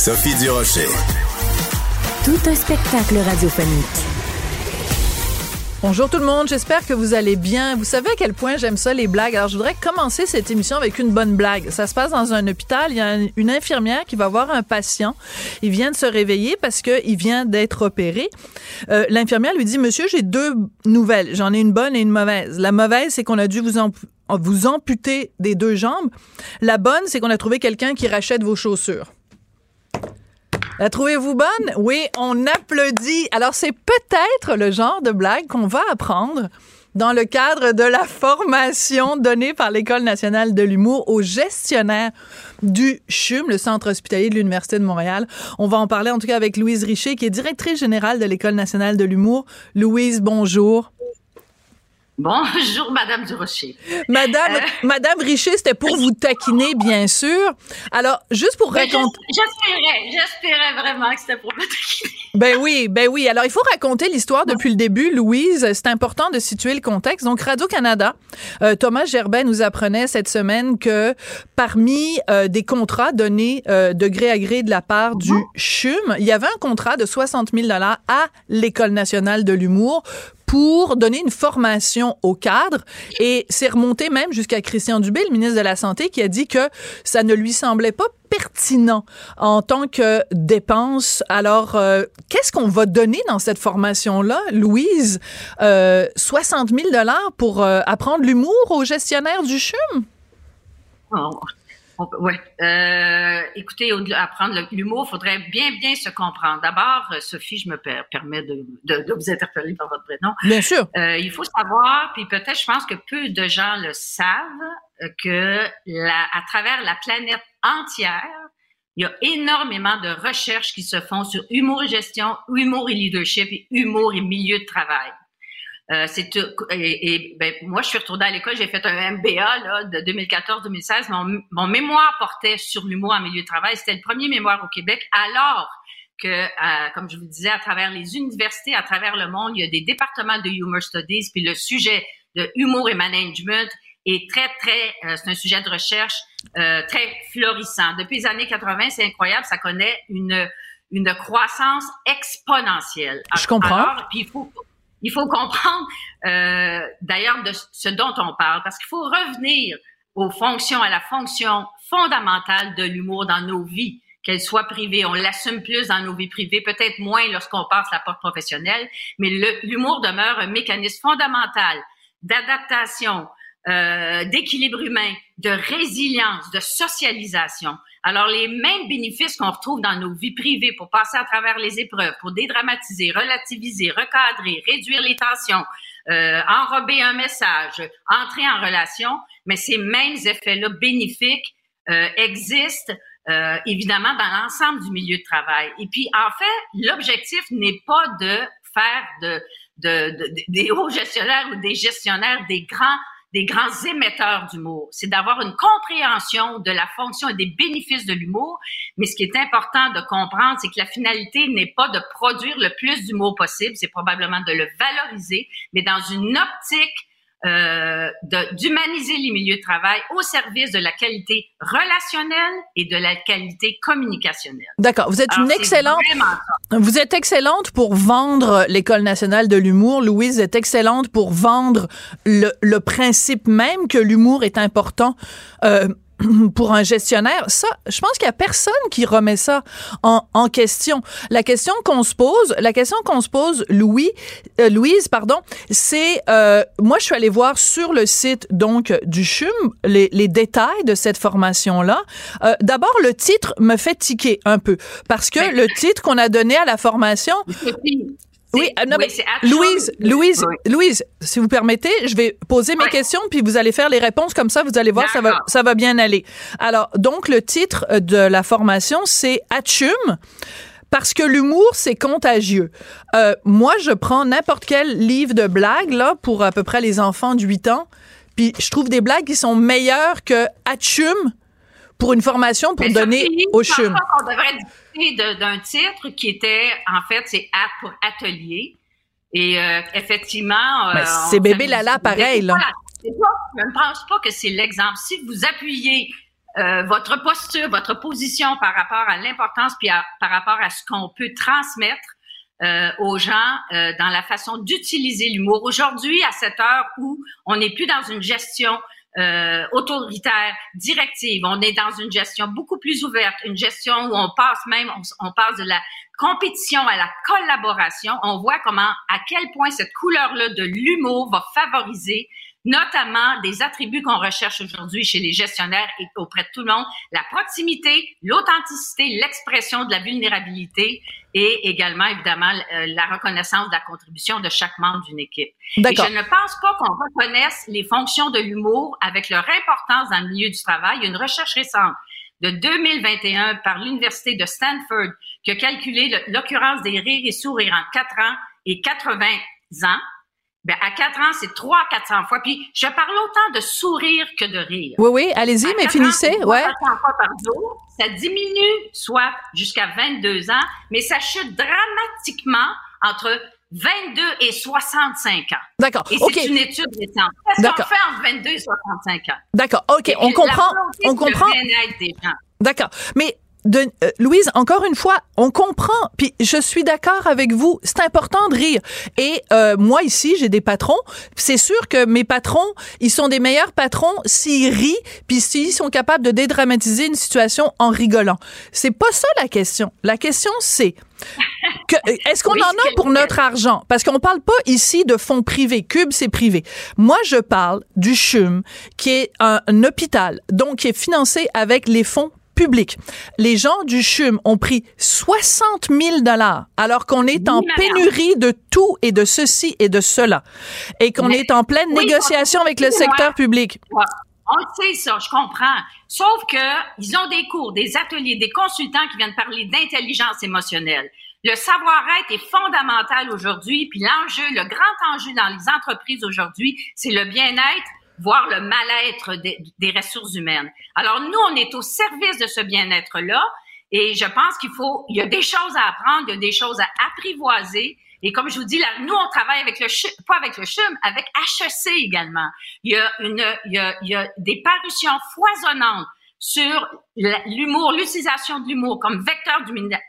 Sophie Durocher. Tout un spectacle radiophonique. Bonjour tout le monde, j'espère que vous allez bien. Vous savez à quel point j'aime ça les blagues. Alors je voudrais commencer cette émission avec une bonne blague. Ça se passe dans un hôpital, il y a une infirmière qui va voir un patient. Il vient de se réveiller parce qu'il vient d'être opéré. Euh, L'infirmière lui dit "Monsieur, j'ai deux nouvelles. J'en ai une bonne et une mauvaise. La mauvaise, c'est qu'on a dû vous vous amputer des deux jambes. La bonne, c'est qu'on a trouvé quelqu'un qui rachète vos chaussures." La trouvez-vous bonne? Oui, on applaudit. Alors, c'est peut-être le genre de blague qu'on va apprendre dans le cadre de la formation donnée par l'École nationale de l'humour aux gestionnaires du CHUM, le Centre hospitalier de l'Université de Montréal. On va en parler en tout cas avec Louise Richer, qui est directrice générale de l'École nationale de l'humour. Louise, bonjour. Bonjour, Madame Durocher. Madame, euh, Madame Richer, c'était pour vous taquiner, bien sûr. Alors, juste pour raconter. J'espérais, j'espérais vraiment que c'était pour me taquiner. Ben oui, ben oui. Alors, il faut raconter l'histoire depuis le début, Louise. C'est important de situer le contexte. Donc, Radio-Canada, euh, Thomas Gerbet nous apprenait cette semaine que parmi euh, des contrats donnés de gré à gré de la part du CHUM, il y avait un contrat de 60 000 à l'École nationale de l'humour pour donner une formation aux cadres. Et c'est remonté même jusqu'à Christian Dubé, le ministre de la Santé, qui a dit que ça ne lui semblait pas pertinent en tant que dépense. Alors, euh, qu'est-ce qu'on va donner dans cette formation-là, Louise? Euh, 60 000 pour euh, apprendre l'humour aux gestionnaires du CHUM? Oui. Euh, écoutez, apprendre l'humour, il faudrait bien, bien se comprendre. D'abord, euh, Sophie, je me permets de, de, vous interpeller par votre prénom. Bien sûr. Euh, il faut savoir, puis peut-être, je pense que peu de gens le savent, euh, que la, à travers la planète entière, il y a énormément de recherches qui se font sur humour et gestion, humour et leadership et humour et milieu de travail. Euh, c'est et, et ben, moi je suis retournée à l'école, j'ai fait un MBA là, de 2014-2016. Mon, mon, mémoire portait sur l'humour en milieu de travail. C'était le premier mémoire au Québec, alors que, euh, comme je vous disais, à travers les universités, à travers le monde, il y a des départements de humor studies, puis le sujet de humour et management est très très, euh, c'est un sujet de recherche euh, très florissant. Depuis les années 80, c'est incroyable, ça connaît une une croissance exponentielle. Je comprends. Alors, puis il faut il faut comprendre euh, d'ailleurs de ce dont on parle, parce qu'il faut revenir aux fonctions, à la fonction fondamentale de l'humour dans nos vies, qu'elle soit privée. On l'assume plus dans nos vies privées, peut-être moins lorsqu'on passe la porte professionnelle, mais l'humour demeure un mécanisme fondamental d'adaptation, euh, d'équilibre humain, de résilience, de socialisation. Alors, les mêmes bénéfices qu'on retrouve dans nos vies privées pour passer à travers les épreuves, pour dédramatiser, relativiser, recadrer, réduire les tensions, euh, enrober un message, entrer en relation, mais ces mêmes effets-là bénéfiques euh, existent euh, évidemment dans l'ensemble du milieu de travail. Et puis, en fait, l'objectif n'est pas de faire de, de, de, des hauts gestionnaires ou des gestionnaires des grands des grands émetteurs d'humour. C'est d'avoir une compréhension de la fonction et des bénéfices de l'humour. Mais ce qui est important de comprendre, c'est que la finalité n'est pas de produire le plus d'humour possible, c'est probablement de le valoriser, mais dans une optique euh, d'humaniser les milieux de travail au service de la qualité relationnelle et de la qualité communicationnelle. D'accord. Vous êtes une excellente. Vous êtes excellente pour vendre l'école nationale de l'humour. Louise est excellente pour vendre le, le principe même que l'humour est important. Euh, pour un gestionnaire, ça, je pense qu'il y a personne qui remet ça en, en question. La question qu'on se pose, la question qu'on se pose, Louis, euh, Louise, pardon, c'est, euh, moi, je suis allée voir sur le site donc du CHUM les, les détails de cette formation-là. Euh, D'abord, le titre me fait tiquer un peu parce que le titre qu'on a donné à la formation. Oui, non, mais Louise, Louise, Louise, si vous permettez, je vais poser mes questions puis vous allez faire les réponses comme ça, vous allez voir, ça va, ça va bien aller. Alors, donc le titre de la formation, c'est Atchum parce que l'humour, c'est contagieux. Euh, moi, je prends n'importe quel livre de blagues, là, pour à peu près les enfants de 8 ans, puis je trouve des blagues qui sont meilleures que Hatchum pour une formation pour donner au CHUM. On devrait discuter d'un titre qui était, en fait, c'est A pour atelier. Et euh, effectivement... Euh, ben, c'est bébé Lala pareil, là. je ne pense pas que c'est l'exemple. Si vous appuyez euh, votre posture, votre position par rapport à l'importance puis par rapport à ce qu'on peut transmettre euh, aux gens euh, dans la façon d'utiliser l'humour. Aujourd'hui, à cette heure où on n'est plus dans une gestion autoritaire, directive, on est dans une gestion beaucoup plus ouverte, une gestion où on passe même, on, on passe de la compétition à la collaboration. On voit comment, à quel point cette couleur-là de l'humour va favoriser notamment des attributs qu'on recherche aujourd'hui chez les gestionnaires et auprès de tout le monde, la proximité, l'authenticité, l'expression de la vulnérabilité et également, évidemment, euh, la reconnaissance de la contribution de chaque membre d'une équipe. Et je ne pense pas qu'on reconnaisse les fonctions de l'humour avec leur importance dans le milieu du travail. Il y a une recherche récente de 2021 par l'Université de Stanford qui a calculé l'occurrence des rires et sourires en 4 ans et 80 ans ben, à 4 ans, c'est 3 400 fois. Puis, je parle autant de sourire que de rire. Oui, oui, allez-y, mais finissez. Ans, ouais. 400 fois par jour. Ça diminue, soit jusqu'à 22 ans, mais ça chute dramatiquement entre 22 et 65 ans. D'accord. Et c'est une étude récente. Qu'est-ce qu'on fait entre 22 et 65 ans? D'accord. OK. on comprend. On comprend. D'accord. Mais de, euh, Louise, encore une fois, on comprend, puis je suis d'accord avec vous, c'est important de rire. Et euh, moi ici, j'ai des patrons, c'est sûr que mes patrons, ils sont des meilleurs patrons s'ils rient, puis s'ils sont capables de dédramatiser une situation en rigolant. C'est pas ça la question. La question c'est euh, est-ce qu'on en a pour notre argent? Parce qu'on parle pas ici de fonds privés. Cube, c'est privé. Moi, je parle du CHUM, qui est un, un hôpital, donc qui est financé avec les fonds public. Les gens du CHUM ont pris 60 000 dollars alors qu'on est en pénurie de tout et de ceci et de cela et qu'on est en pleine négociation avec le secteur public. On sait ça, je comprends. Sauf que ils ont des cours, des ateliers, des consultants qui viennent parler d'intelligence émotionnelle. Le savoir-être est fondamental aujourd'hui, puis l'enjeu, le grand enjeu dans les entreprises aujourd'hui, c'est le bien-être voir le mal-être des, ressources humaines. Alors nous, on est au service de ce bien-être-là et je pense qu'il faut, il y a des choses à apprendre, il y a des choses à apprivoiser. Et comme je vous dis, là, nous, on travaille avec le CHUM, pas avec le CHUM, avec HEC également. Il y a une, il y a, il y a des parutions foisonnantes sur l'humour, l'utilisation de l'humour comme vecteur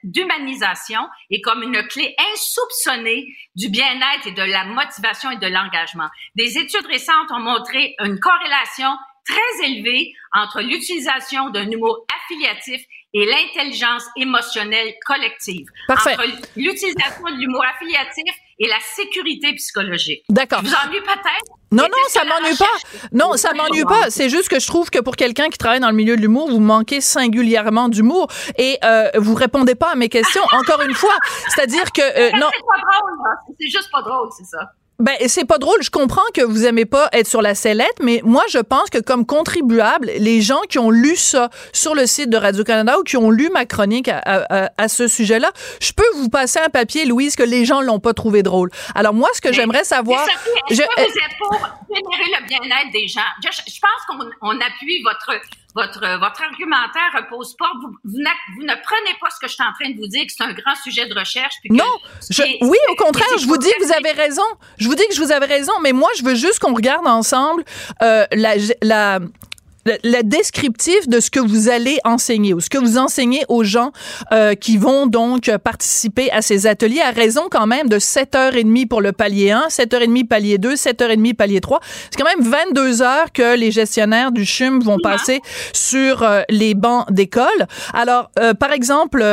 d'humanisation et comme une clé insoupçonnée du bien-être et de la motivation et de l'engagement. Des études récentes ont montré une corrélation très élevée entre l'utilisation d'un humour affiliatif et l'intelligence émotionnelle collective. Parfait. Entre l'utilisation de l'humour affiliatif et la sécurité psychologique. D'accord. Vous ennuie peut-être? Non, non, ça m'ennuie pas. Non, ça m'ennuie pas. C'est juste que je trouve que pour quelqu'un qui travaille dans le milieu de l'humour, vous manquez singulièrement d'humour et euh, vous répondez pas à mes questions. Encore une fois, c'est-à-dire que euh, non. C'est pas drôle. C'est juste pas drôle, c'est ça. Ben, c'est pas drôle. Je comprends que vous aimez pas être sur la sellette, mais moi, je pense que comme contribuable, les gens qui ont lu ça sur le site de Radio-Canada ou qui ont lu ma chronique à, à, ce sujet-là, je peux vous passer un papier, Louise, que les gens l'ont pas trouvé drôle. Alors, moi, ce que j'aimerais savoir. Est-ce que vous êtes pour générer le bien-être des gens? Je, je pense qu'on appuie votre votre, votre argumentaire repose pas. Vous, vous, ne prenez pas ce que je suis en train de vous dire, que c'est un grand sujet de recherche. non, oui, au contraire, je vous dis que vous avez raison. Je vous dis que je vous avais raison, mais moi, je veux juste qu'on regarde ensemble euh, la, la le, descriptif de ce que vous allez enseigner ou ce que vous enseignez aux gens euh, qui vont donc participer à ces ateliers à raison quand même de 7h30 pour le palier 1, 7h30 palier 2, 7h30 palier 3. C'est quand même 22 heures que les gestionnaires du CHUM vont passer sur euh, les bancs d'école. Alors, euh, par exemple,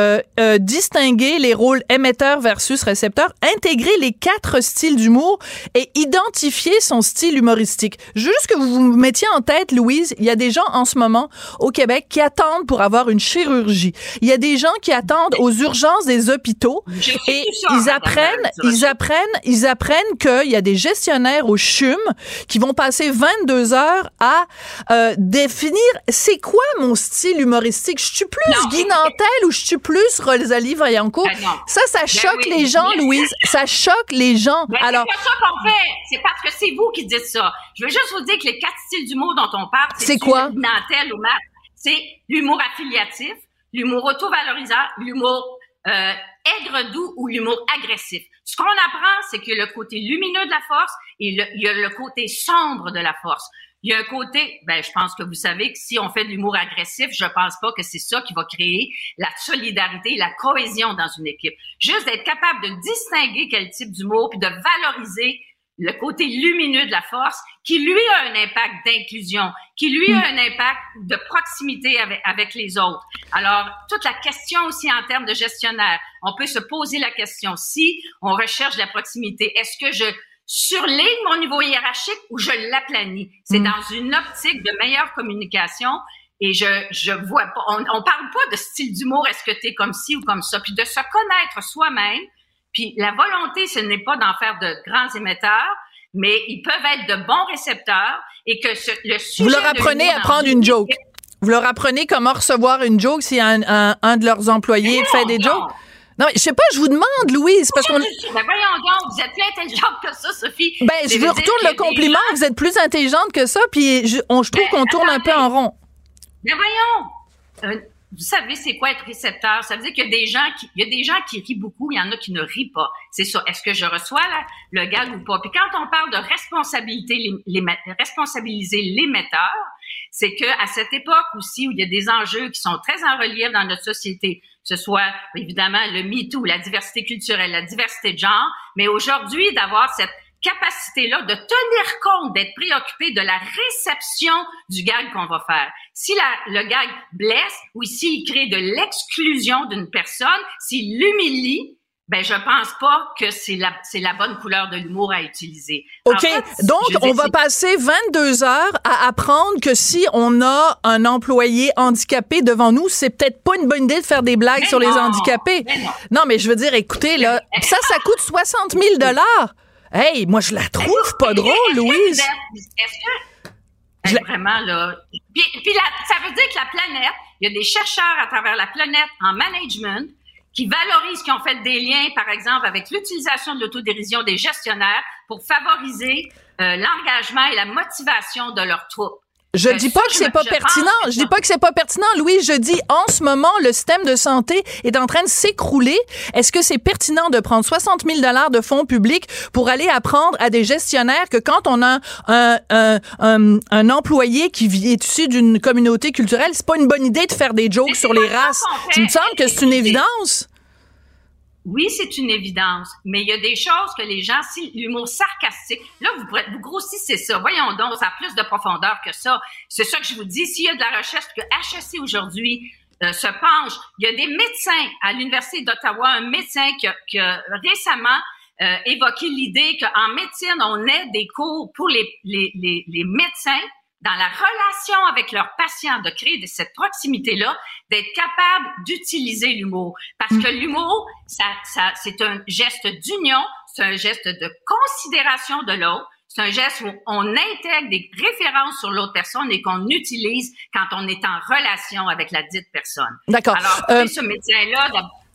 distinguer les rôles émetteur versus récepteur, intégrer les quatre styles d'humour et identifier son style humoristique. Juste que vous vous mettiez en tête, Louise, il y a des gens en ce moment au Québec qui attendent pour avoir une chirurgie. Il y a des gens qui attendent aux urgences des hôpitaux et ils apprennent, ils apprennent, ils apprennent qu'il y a des gestionnaires au CHUM qui vont passer 22 heures à euh, définir c'est quoi mon style humoristique. Je suis plus Guy Nantel ou je suis plus Rosalie Vaillancourt. Ben ça, ça ben choque les gens, Louise. Ça choque les gens. Ben Alors, c'est ça qu'on fait. C'est parce que c'est vous qui dites ça. Je veux juste vous dire que les quatre styles d'humour dont on parle, c'est quoi? Ou. C'est l'humour affiliatif, l'humour auto-valorisant, l'humour euh, aigre doux ou l'humour agressif. Ce qu'on apprend, c'est qu'il y a le côté lumineux de la force et il y a le côté sombre de la force. Il y a un côté, ben, je pense que vous savez que si on fait de l'humour agressif, je pense pas que c'est ça qui va créer la solidarité, la cohésion dans une équipe. Juste d'être capable de distinguer quel type d'humour puis de valoriser le côté lumineux de la force, qui lui a un impact d'inclusion, qui lui a un impact de proximité avec, avec les autres. Alors, toute la question aussi en termes de gestionnaire, on peut se poser la question, si on recherche la proximité, est-ce que je surligne mon niveau hiérarchique ou je l'aplanis? C'est mm. dans une optique de meilleure communication et je, je vois pas, on, on parle pas de style d'humour, est-ce que tu es comme ci ou comme ça, puis de se connaître soi-même, puis la volonté, ce n'est pas d'en faire de grands émetteurs, mais ils peuvent être de bons récepteurs et que le sujet Vous leur apprenez à prendre une joke. Vous leur apprenez comment recevoir une joke si un, un, de leurs employés fait des jokes. Non, je sais pas, je vous demande, Louise, parce qu'on. Ben voyons donc, vous êtes plus intelligente que ça, Sophie. Ben, je vous retourne le compliment. Vous êtes plus intelligente que ça, puis je, on, je trouve ben, qu'on tourne un peu en rond. Ben voyons. Vous savez c'est quoi être récepteur? Ça veut dire qu'il y a des gens qui il y a des gens qui rient beaucoup, il y en a qui ne rient pas. C'est ça. Est-ce que je reçois le gag ou pas? Puis quand on parle de responsabilité les, responsabiliser l'émetteur, c'est que à cette époque aussi où il y a des enjeux qui sont très en relief dans notre société, ce soit évidemment le MeToo, la diversité culturelle, la diversité de genre, mais aujourd'hui d'avoir cette capacité-là de tenir compte, d'être préoccupé de la réception du gag qu'on va faire. Si la, le gag blesse ou s'il crée de l'exclusion d'une personne, s'il l'humilie, ben je pense pas que c'est la c'est la bonne couleur de l'humour à utiliser. OK. Donc on va passer 22 heures à apprendre que si on a un employé handicapé devant nous, c'est peut-être pas une bonne idée de faire des blagues sur les handicapés. non. mais je veux dire écoutez là, ça ça coûte 60 000 dollars. Hey, moi, je la trouve pas drôle, Louise. Est-ce que. Vraiment, là. Puis, ça veut dire que la planète, il y a des chercheurs à travers la planète en management qui valorisent, qui ont fait des liens, par exemple, avec l'utilisation de l'autodérision des gestionnaires pour favoriser euh, l'engagement et la motivation de leurs troupes. Je dis pas que c'est pas pertinent. Je dis pas que c'est pas pertinent, Louis. Je dis en ce moment, le système de santé est en train de s'écrouler. Est-ce que c'est pertinent de prendre 60 000 dollars de fonds publics pour aller apprendre à des gestionnaires que quand on a un, un, un, un employé qui vit, est issu d'une communauté culturelle, c'est pas une bonne idée de faire des jokes sur les races? Tu me semble que c'est une évidence? Oui, c'est une évidence, mais il y a des choses que les gens, si l'humour sarcastique, là, vous, grossissez ça. Voyons donc, ça a plus de profondeur que ça. C'est ça que je vous dis. S'il y a de la recherche que HSC aujourd'hui euh, se penche, il y a des médecins à l'Université d'Ottawa, un médecin qui a, récemment euh, évoqué l'idée qu'en médecine, on ait des cours pour les, les, les, les médecins dans la relation avec leurs patients, de créer cette proximité-là, d'être capable d'utiliser l'humour. Parce que l'humour, ça, ça, c'est un geste d'union, c'est un geste de considération de l'autre, c'est un geste où on intègre des références sur l'autre personne et qu'on utilise quand on est en relation avec la dite personne. D'accord. Alors, euh, ce médecin-là,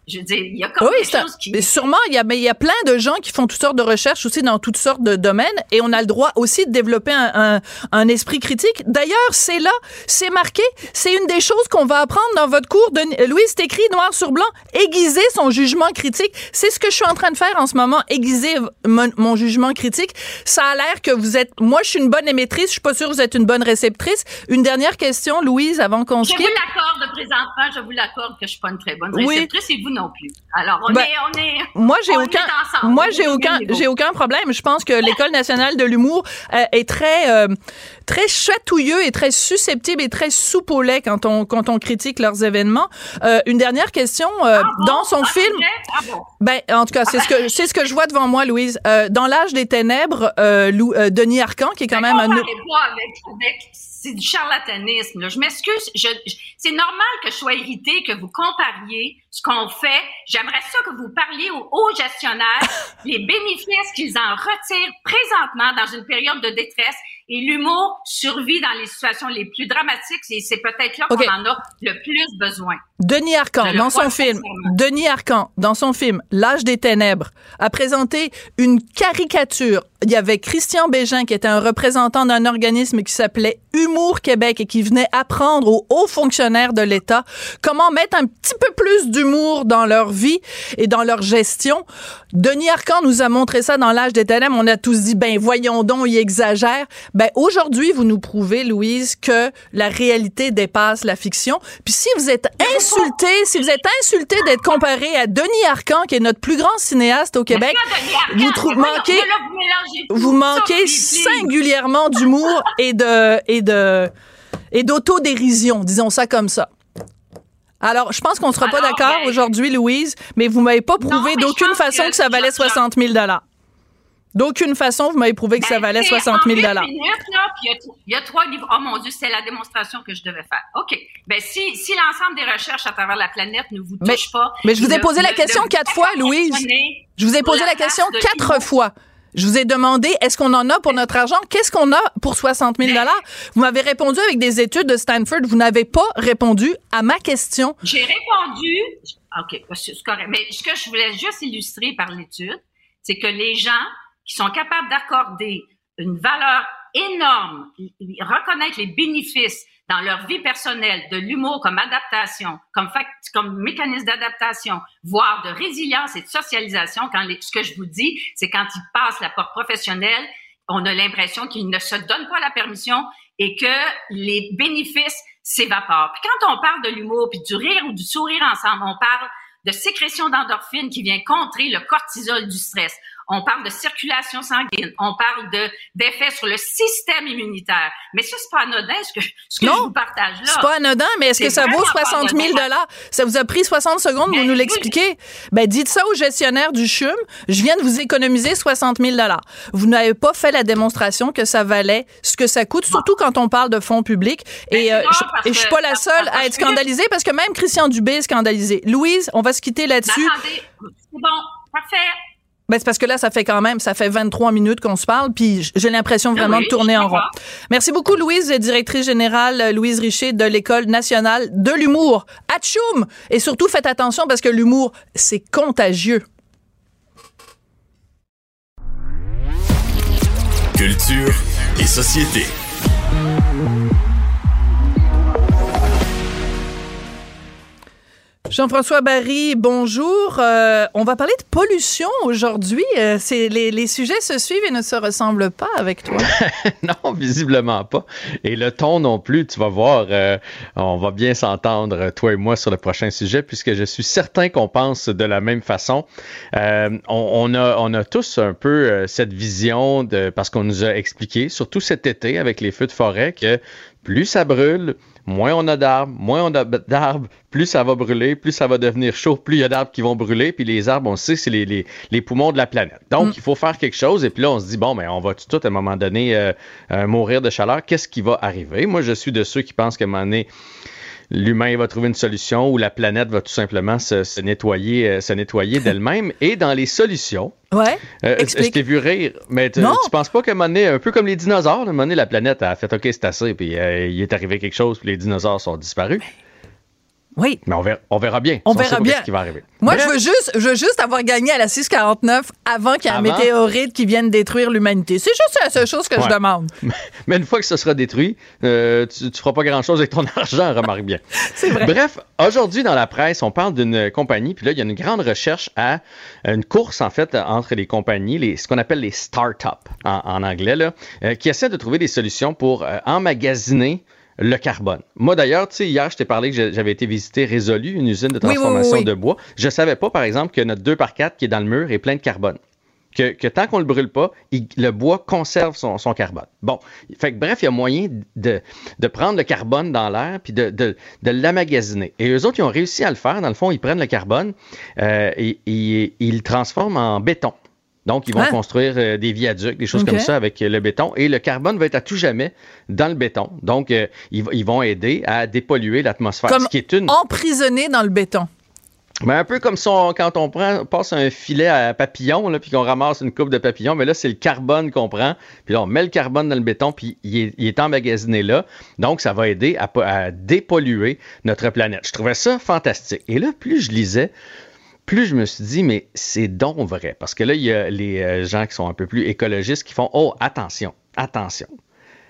je veux dire, il y a comme des choses qui... Mais sûrement, il y, a, mais il y a plein de gens qui font toutes sortes de recherches aussi dans toutes sortes de domaines et on a le droit aussi de développer un, un, un esprit critique. D'ailleurs, c'est là, c'est marqué, c'est une des choses qu'on va apprendre dans votre cours. De, Louise, c'est écrit noir sur blanc, aiguiser son jugement critique. C'est ce que je suis en train de faire en ce moment, aiguiser mon, mon jugement critique. Ça a l'air que vous êtes... Moi, je suis une bonne émettrice, je suis pas sûre que vous êtes une bonne réceptrice. Une dernière question, Louise, avant qu'on se quitte. Je vous l'accorde présentement, je vous l'accorde que je suis pas une très bonne réceptrice et vous non plus. Alors, on, ben, est, on est. Moi, j'ai aucun. Moi, j'ai aucun, j'ai aucun problème. Je pense que l'École nationale de l'humour euh, est très, euh, très chatouilleux et très susceptible et très soupe au lait quand on, quand on critique leurs événements. Euh, une dernière question. Ah dans son ah, film. Ah bon? Ben, en tout cas, c'est ce que, c'est ce que je vois devant moi, Louise. Dans l'âge des ténèbres, Lou, Denis Arcan, qui est quand ben, même un. Pas avec, avec c'est du charlatanisme. Là. Je m'excuse. Je, c'est normal que je sois irrité que vous compariez ce qu'on fait. J'aimerais ça que vous parliez aux hauts gestionnaires, les bénéfices qu'ils en retirent présentement dans une période de détresse et l'humour survit dans les situations les plus dramatiques et c'est peut-être là qu'on en a le plus besoin. Denis Arcan, dans son film, Denis Arcan, dans son film L'âge des ténèbres, a présenté une caricature. Il y avait Christian Bégin, qui était un représentant d'un organisme qui s'appelait Humour Québec et qui venait apprendre aux hauts fonctionnaires de l'État comment mettre un petit peu plus d'humour dans leur vie et dans leur gestion. Denis Arcan nous a montré ça dans L'âge des ténèbres. On a tous dit, ben voyons donc, il exagère. Ben aujourd'hui, vous nous prouvez, Louise, que la réalité dépasse la fiction. Puis si vous êtes insulté, si vous êtes insulté d'être comparé à Denis Arcan, qui est notre plus grand cinéaste au Québec, vous, manquez, vous manquez singulièrement d'humour et de et de et d'autodérision, disons ça comme ça. Alors, je pense qu'on ne sera pas d'accord ben, aujourd'hui, Louise, mais vous m'avez pas prouvé d'aucune façon que, ça valait 60 000 D'aucune façon, vous m'avez prouvé que ça ben, valait 60 000 il y, a trois livres. Oh mon Dieu, c'est la démonstration que je devais faire. OK. Ben, si, si l'ensemble des recherches à travers la planète ne vous touche pas. Mais je vous ai posé la question quatre fois, Louise. Je vous ai posé la question quatre fois. Je vous ai demandé, est-ce qu'on en a pour notre argent? Qu'est-ce qu'on a pour 60 000 Vous m'avez répondu avec des études de Stanford. Vous n'avez pas répondu à ma question. J'ai répondu. OK, c'est correct. Mais ce que je voulais juste illustrer par l'étude, c'est que les gens qui sont capables d'accorder une valeur énorme, reconnaître les bénéfices dans leur vie personnelle de l'humour comme adaptation, comme, mécanisme d'adaptation, voire de résilience et de socialisation. Quand ce que je vous dis, c'est quand ils passent la porte professionnelle, on a l'impression qu'ils ne se donnent pas la permission et que les bénéfices s'évaporent. Puis quand on parle de l'humour, puis du rire ou du sourire ensemble, on parle de sécrétion d'endorphine qui vient contrer le cortisol du stress on parle de circulation sanguine, on parle de d'effets sur le système immunitaire. Mais ça, c'est pas anodin ce que, ce que je vous partage là. C'est pas anodin, mais est-ce que ça vaut 60 000 dollars? Ça vous a pris 60 secondes pour ben nous l'expliquer? Ben, dites ça au gestionnaire du CHUM. Je viens de vous économiser 60 000 dollars. Vous n'avez pas fait la démonstration que ça valait ce que ça coûte, surtout quand on parle de fonds publics. Et, ben, euh, je, et je suis pas la seule à être scandalisée parce que même Christian Dubé est scandalisé. Louise, on va se quitter là-dessus. Attendez, c'est bon, parfait. Ben, c'est parce que là, ça fait quand même, ça fait 23 minutes qu'on se parle, puis j'ai l'impression vraiment de tourner en rond. Merci beaucoup, Louise, directrice générale euh, Louise Richer de l'École nationale de l'humour. Atchoum! Et surtout, faites attention parce que l'humour, c'est contagieux. Culture et société. Jean-François Barry, bonjour. Euh, on va parler de pollution aujourd'hui. Euh, les, sujets se suivent et ne se ressemblent pas avec toi. non, visiblement pas. Et le ton non plus. Tu vas voir, euh, on va bien s'entendre toi et moi sur le prochain sujet puisque je suis certain qu'on pense de la même façon. On, on, a, on a tous un peu cette vision de parce qu'on nous a expliqué, surtout cet été avec les feux de forêt, que plus ça brûle, moins on a d'arbres, moins on a d'arbres, plus ça va brûler, plus ça va devenir chaud, plus il y a d'arbres qui vont brûler, puis les arbres, on sait, c'est les, les, les, poumons de la planète. Donc, mm. il faut faire quelque chose, et puis là, on se dit, bon, mais on va tout à un moment donné euh, euh, mourir de chaleur, qu'est-ce qui va arriver? Moi, je suis de ceux qui pensent qu'à un moment donné, l'humain va trouver une solution ou la planète va tout simplement se, nettoyer, euh, se nettoyer d'elle-même. Et dans les solutions, ouais, euh, je t'ai vu rire, mais tu, tu penses pas qu'à un moment donné, un peu comme les dinosaures, donné, la planète a fait OK, c'est assez, puis euh, il est arrivé quelque chose, puis les dinosaures sont disparus. Oui. Mais on verra, on verra bien. On verra bien. Ce qui va arriver. Moi, je veux juste, je veux juste avoir gagné à la 649 avant qu'il y ait un météorite qui vienne détruire l'humanité. C'est juste la seule chose que je demande. Mais une fois que ce sera détruit, euh, tu, ne feras pas grand-chose avec ton argent, remarque bien. C'est vrai. Bref, aujourd'hui dans la presse, on parle d'une compagnie, puis là, il y a une grande recherche à une course en fait entre les compagnies, les, ce qu'on appelle les start-up en, anglais, là, euh, qui essaient de trouver des solutions pour euh, emmagasiner le carbone. Moi, d'ailleurs, tu sais, hier, je t'ai parlé que j'avais été visiter Résolu, une usine de transformation de bois. Je savais pas, par exemple, que notre 2 par 4 qui est dans le mur est plein de carbone. Que, tant qu'on le brûle pas, le bois conserve son, carbone. Bon, fait que, bref, il y a moyen de, prendre le carbone dans l'air puis de, de, l'amagasiner. Et eux autres, ils ont réussi à le faire. Dans le fond, ils prennent le carbone euh, et, et, ils le transforment en béton. Donc, ils vont Hein? construire euh, des viaducs, des choses comme ça avec euh, le béton. Et le carbone va être à tout jamais dans le béton. Donc, euh, ils, vont aider à dépolluer l'atmosphère. Comme Ce qui est une. Emprisonné dans le béton. Ben, un peu comme si on- quand on prend, passe un filet à papillon, là, puis qu'on ramasse une coupe de papillons, mais là, c'est le carbone qu'on prend. Puis là, on met le carbone dans le béton, puis il est, il est emmagasiné là. Donc, ça va aider à, à dépolluer notre planète. Je trouvais ça fantastique. Et là, plus je lisais, plus je me suis dit, mais c'est donc vrai. Parce que là, il y a les euh, gens qui sont un peu plus écologistes qui font, oh, attention, attention.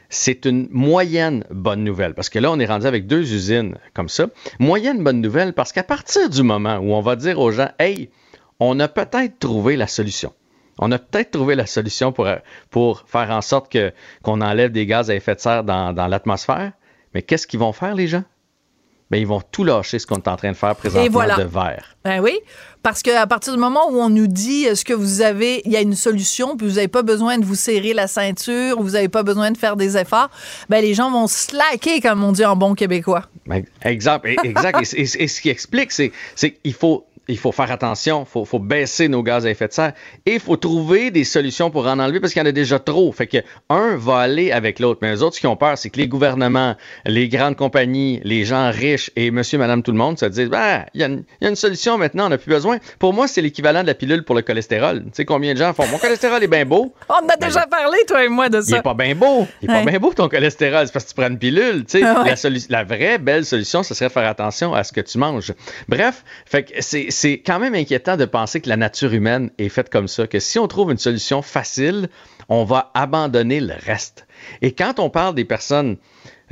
C'est une moyenne bonne nouvelle. Parce que là, on est rendu avec deux usines comme ça. Moyenne bonne nouvelle parce qu'à partir du moment où on va dire aux gens, hey, on a peut-être trouvé la solution. On a peut-être trouvé la solution pour, euh, faire en sorte qu'on enlève des gaz à effet de serre dans, dans l'atmosphère. Mais qu'est-ce qu'ils vont faire, les gens? Ben, ils vont tout lâcher ce qu'on est en train de faire présentement voilà. de verre. Ben oui, parce qu'à partir du moment où on nous dit est-ce que vous avez, il y a une solution, puis vous n'avez pas besoin de vous serrer la ceinture, vous n'avez pas besoin de faire des efforts, ben les gens vont slacker, comme on dit en bon québécois. Ben, et- exact. et, et- et ce qui explique, c'est qu'il faut, il faut faire attention, il faut, faut baisser nos gaz à effet de serre et il faut trouver des solutions pour en enlever parce qu'il y en a déjà trop. Fait que un va aller avec l'autre. Mais les autres, ce qui ont peur, c'est que les gouvernements, les grandes compagnies, les gens riches et monsieur, madame, tout le monde se disent, ben, il y, a une- il y a une solution maintenant, on n'a plus besoin. Pour moi, c'est l'équivalent de la pilule pour le cholestérol. Tu sais combien de gens font, mon cholestérol est bien beau. On en a Ben, déjà parlé, toi et moi, de Il ça. est pas bien beau. Il est Ouais. pas bien beau ton cholestérol. C'est parce que tu prends une pilule. Tu sais, Ah ouais. la, la vraie belle solution, ce serait de faire attention à ce que tu manges. Bref, fait que c'est, c'est quand même inquiétant de penser que la nature humaine est faite comme ça, que si on trouve une solution facile, on va abandonner le reste. Et quand on parle des personnes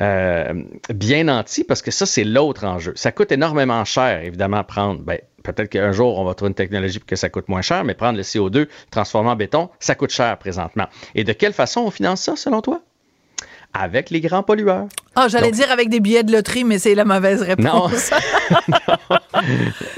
euh, bien nantis, parce que ça, c'est l'autre enjeu. Ça coûte énormément cher, évidemment, prendre. Ben, peut-être qu'un jour, on va trouver une technologie pour que ça coûte moins cher, mais prendre le CO2, transformer en béton, ça coûte cher présentement. Et de quelle façon on finance ça, selon toi? Avec les grands pollueurs. Ah, j'allais Donc- dire avec des billets de loterie, mais c'est la mauvaise réponse.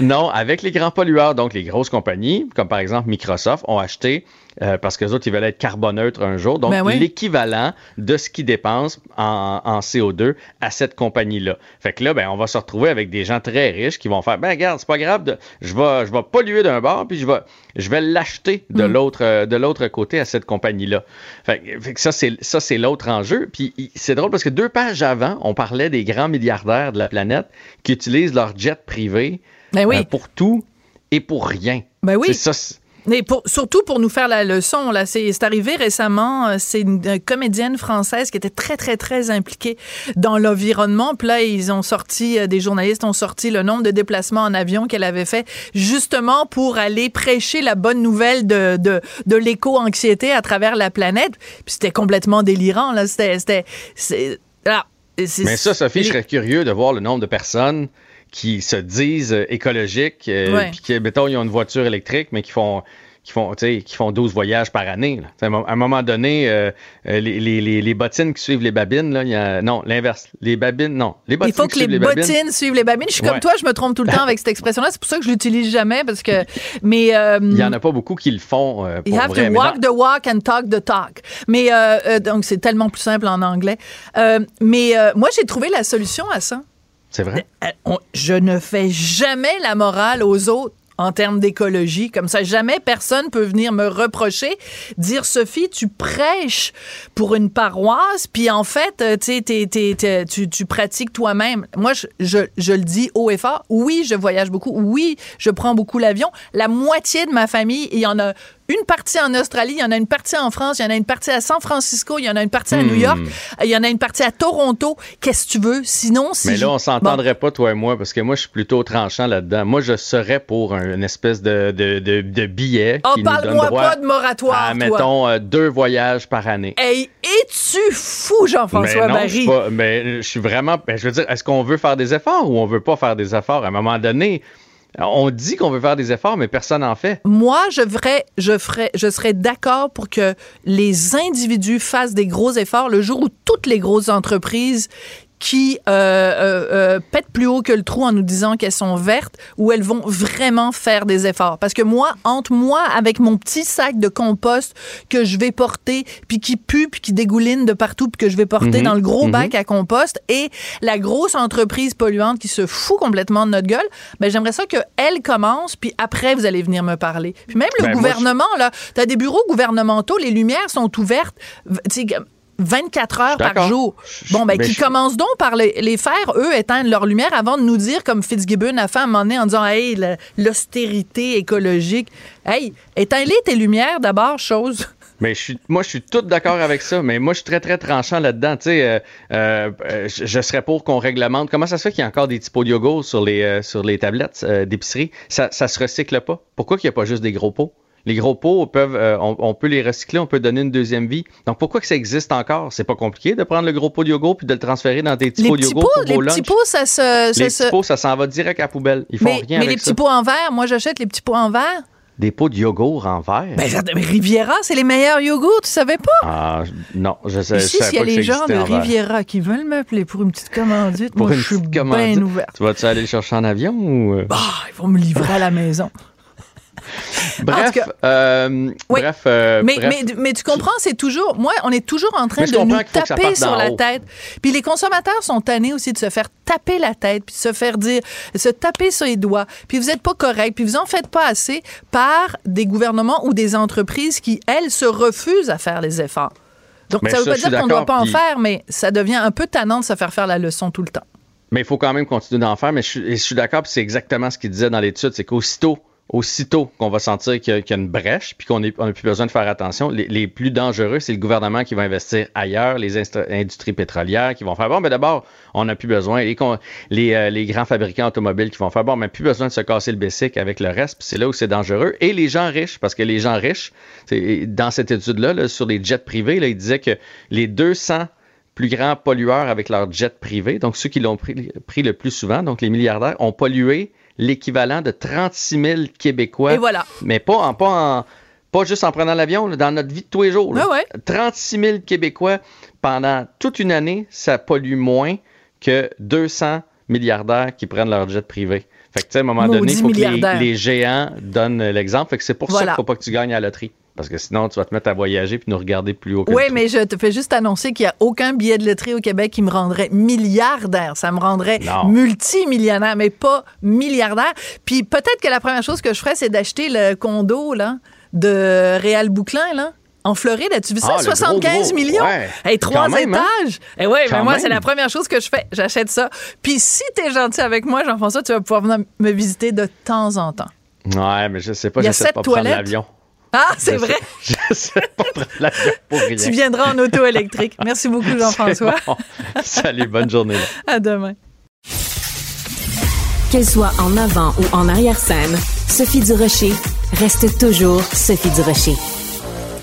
Non, avec les grands pollueurs, donc les grosses compagnies, comme par exemple Microsoft, ont acheté, euh, parce que les autres, ils veulent être carboneutres un jour, donc Ben oui. l'équivalent de ce qu'ils dépensent en, en CO2 à cette compagnie-là. Fait que là, ben, on va se retrouver avec des gens très riches qui vont faire, ben regarde, c'est pas grave, de, je, vais, je vais polluer d'un bord, puis je vais, je vais l'acheter de l'autre euh, de l'autre côté à cette compagnie-là. Fait, que- fait que ça, c'est ça, c'est l'autre enjeu. Puis c'est drôle parce que deux pages avant, on parlait des grands milliardaires de la planète qui utilisent leur jet privé Ben oui. euh, pour tout et pour rien. Ben oui. C'est ça. pour, surtout pour nous faire la leçon, là, c'est arrivé récemment. euh, C'est une, comédienne française qui était très, très, très impliquée dans l'environnement. Puis là, ils ont sorti, euh, des journalistes ont sorti le nombre de déplacements en avion qu'elle avait fait justement pour aller prêcher la bonne nouvelle de, de, de l'éco-anxiété à travers la planète. Puis c'était complètement délirant, là. C'était, c'est- Mais ça, Sophie, je serais curieux de voir le nombre de personnes qui se disent euh, écologiques, euh, Ouais. puis qui, mettons, ils ont une voiture électrique, mais qui font qui font, qui font 12 voyages par année. là. À un moment donné, euh, euh, les, les, les, les bottines qui suivent les babines, là, il y a, non, l'inverse. Les babines, non. Les bottines Il faut que les babines. bottines suivent les babines. Je suis comme toi, je me trompe tout le temps avec cette expression-là. C'est pour ça que je l'utilise jamais parce que. Mais euh, Il y en a pas beaucoup qui le font euh, pour You have vrai. to walk the walk and talk the talk. Mais donc c'est tellement plus simple en anglais. Mais moi j'ai trouvé la solution à ça. C'est vrai? Je ne fais jamais la morale aux autres en termes d'écologie. Comme ça, jamais personne peut venir me reprocher, dire Sophie, tu prêches pour une paroisse, puis en fait, euh, t'es- tu, tu pratiques toi-même. Moi, je, je, je le dis haut et fort. Oui, je voyage beaucoup. Oui, je prends beaucoup l'avion. La moitié de ma famille, il y en a une partie en Australie, il y en a une partie en France, il y en a une partie à San Francisco, il y en a une partie à New York, il y en a une partie à Toronto. Qu'est-ce que tu veux? Sinon, si Mais là, on Bon. s'entendrait pas, toi et moi, parce que moi, je suis plutôt tranchant là-dedans. Moi, je serais pour un- une espèce de, de, de, de billet Oh, parle-moi pas de moratoire, à, mettons, euh, deux voyages par année. Hey, es-tu fou, Jean-François Barry? pas- mais je suis vraiment. ben, je veux dire, est-ce qu'on veut faire des efforts ou on veut pas faire des efforts? À un moment donné, on dit qu'on veut faire des efforts, mais personne n'en fait. Moi, je ferais, je ferais, je serais d'accord pour que les individus fassent des gros efforts le jour où toutes les grosses entreprises qui euh, euh, euh, pètent plus haut que le trou en nous disant qu'elles sont vertes ou elles vont vraiment faire des efforts. Parce que moi, entre moi, avec mon petit sac de compost que je vais porter, puis qui pue, puis qui dégouline de partout, puis que je vais porter Mhm. dans le gros Mhm. bac à compost, et la grosse entreprise polluante qui se fout complètement de notre gueule, ben j'aimerais ça qu'elle commence, puis après, vous allez venir me parler. Puis même le Ben, moi, gouvernement, là, tu as des bureaux gouvernementaux, les lumières sont ouvertes, 24 heures par jour. Bon, ben, mais qui commencent donc par les, les faire, eux, éteindre leur lumière avant de nous dire, comme Fitzgibbon a fait à un moment donné en disant, hey, l'austérité écologique. Hey, éteins-les tes lumières d'abord, chose. Mais je suis, moi, je suis tout d'accord avec ça, mais moi, je suis très, très tranchant là-dedans. Tu sais, euh, euh, je, je serais pour qu'on réglemente. Comment ça se fait qu'il y a encore des petits pots de yogourt sur les, euh, sur les tablettes d'épicerie? Ça, ça se recycle pas? Pourquoi qu'il n'y a pas juste des gros pots? Les gros pots peuvent, euh, on, on peut les recycler, on peut donner une deuxième vie. Donc pourquoi que ça existe encore? C'est pas compliqué de prendre le gros pot de yogourt puis de le transférer dans des petits Les pots de yogourt pour les petits pots, ça se. ça les se- petits pots, ça s'en va direct à la poubelle. Ils font mais rien mais avec les ça. petits pots en verre, moi, j'achète les petits pots en verre. Des pots de yogourt en verre? Ben, Riviera, c'est les meilleurs yogourts, tu savais pas? Ah, non, je sais. Ici, je savais s'il y a pas les gens de. Riviera qui veulent m'appeler pour une petite commandite, Pour moi, une je suis bien ouverte. Tu vas-tu aller le chercher en avion ou. euh? Bah, ils vont me livrer à la maison. Bref, cas- euh, Oui. bref, euh, Mais, bref. mais, mais tu comprends, c'est toujours. Moi, on est toujours en train de nous taper sur la haut. tête. Puis les consommateurs sont tannés aussi de se faire taper la tête, puis de se faire dire, se taper sur les doigts. Puis vous n'êtes pas correct, puis vous en faites pas assez par des gouvernements ou des entreprises qui, elles, se refusent à faire les efforts. Donc, Mais ça veut ça, pas dire qu'on ne doit pas en faire, mais ça devient un peu tannant de se faire faire la leçon tout le temps. Mais il faut quand même continuer d'en faire. Mais je suis, et je suis d'accord, puis c'est exactement ce qu'il disait dans l'étude, c'est qu'aussitôt, aussitôt qu'on va sentir qu'il y, a, une brèche, puis qu'on n'a plus besoin de faire attention, les, plus dangereux, c'est le gouvernement qui va investir ailleurs, les industries pétrolières qui vont faire bon, mais d'abord, on n'a plus besoin, euh, les grands fabricants automobiles qui vont faire bon, on n'a plus besoin de se casser le bessic avec le reste, puis c'est là où c'est dangereux. Et les gens riches, parce que les gens riches, dans cette étude-là, là, sur les jets privés, ils disaient que les 200 plus grands pollueurs avec leur jet privé, donc ceux qui l'ont pris le plus souvent, donc les milliardaires, ont pollué l'équivalent de 36 000 Québécois. Et voilà. Mais pas en, pas en, pas juste en prenant l'avion, là, dans notre vie de tous les jours. là. Ouais, ouais. 36 000 Québécois pendant toute une année, ça pollue moins que 200 milliardaires qui prennent leur jet privé. Fait que, tu sais, à un moment donné, il faut que les, les géants donnent l'exemple. Fait que c'est pour ça qu'il faut pas que tu gagnes à la loterie. Parce que sinon, tu vas te mettre à voyager puis nous regarder plus haut que Oui, mais je te fais juste annoncer qu'il n'y a aucun billet de loterie au Québec qui me rendrait milliardaire. Ça me rendrait Non. multimillionnaire, mais pas milliardaire. Puis peut-être que la première chose que je ferais, c'est d'acheter le condo là, de Réal Bouclin, là. En Floride, as-tu vu ça? Ah, le gros, 75 gros. millions! Ouais. Hey, trois hein? étages! Et ouais, mais moi, c'est la première chose que je fais. J'achète ça. Puis si t'es gentil avec moi, Jean-François, tu vas pouvoir venir me visiter de temps en temps. Ouais, mais je sais pas, Il y a j'essaie de sept pas prendre toilettes. l'avion. Ah, c'est Je sais- vrai! Je sais pas prendre l'avion pour rien. Tu viendras en auto électrique. Merci beaucoup, Jean-François. Bon. Salut, bonne journée. À demain. Qu'elle soit en avant ou en arrière-scène, Sophie Durocher reste toujours Sophie Durocher.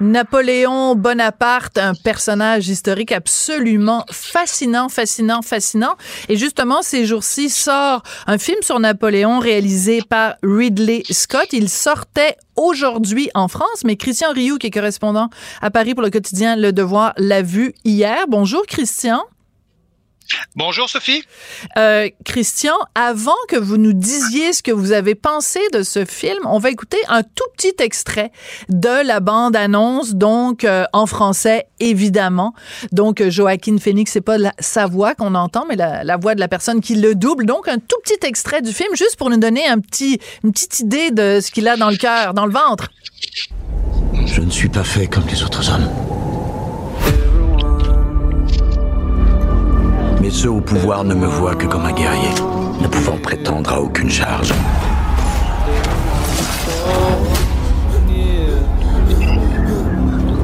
Napoléon Bonaparte, un personnage historique absolument fascinant, fascinant, fascinant. Et justement, ces jours-ci sort un film sur Napoléon réalisé par Ridley Scott. Il sortait aujourd'hui en France, mais Christian Rioux, qui est correspondant à Paris pour le quotidien Le Devoir, l'a vu hier. Bonjour Christian. Bonjour Sophie. Euh, Christian, avant que vous nous disiez ce que vous avez pensé de ce film, on va écouter un tout petit extrait de la bande-annonce, donc euh, en français évidemment. Donc euh, Joaquin Phoenix, c'est pas la- sa voix qu'on entend, mais la, la voix de la personne qui le double. Donc un tout petit extrait du film, juste pour nous donner un petit, une petite idée de ce qu'il a dans le cœur, dans le ventre. Je ne suis pas fait comme les autres hommes. Ceux au pouvoir ne me voient que comme un guerrier, ne pouvant prétendre à aucune charge.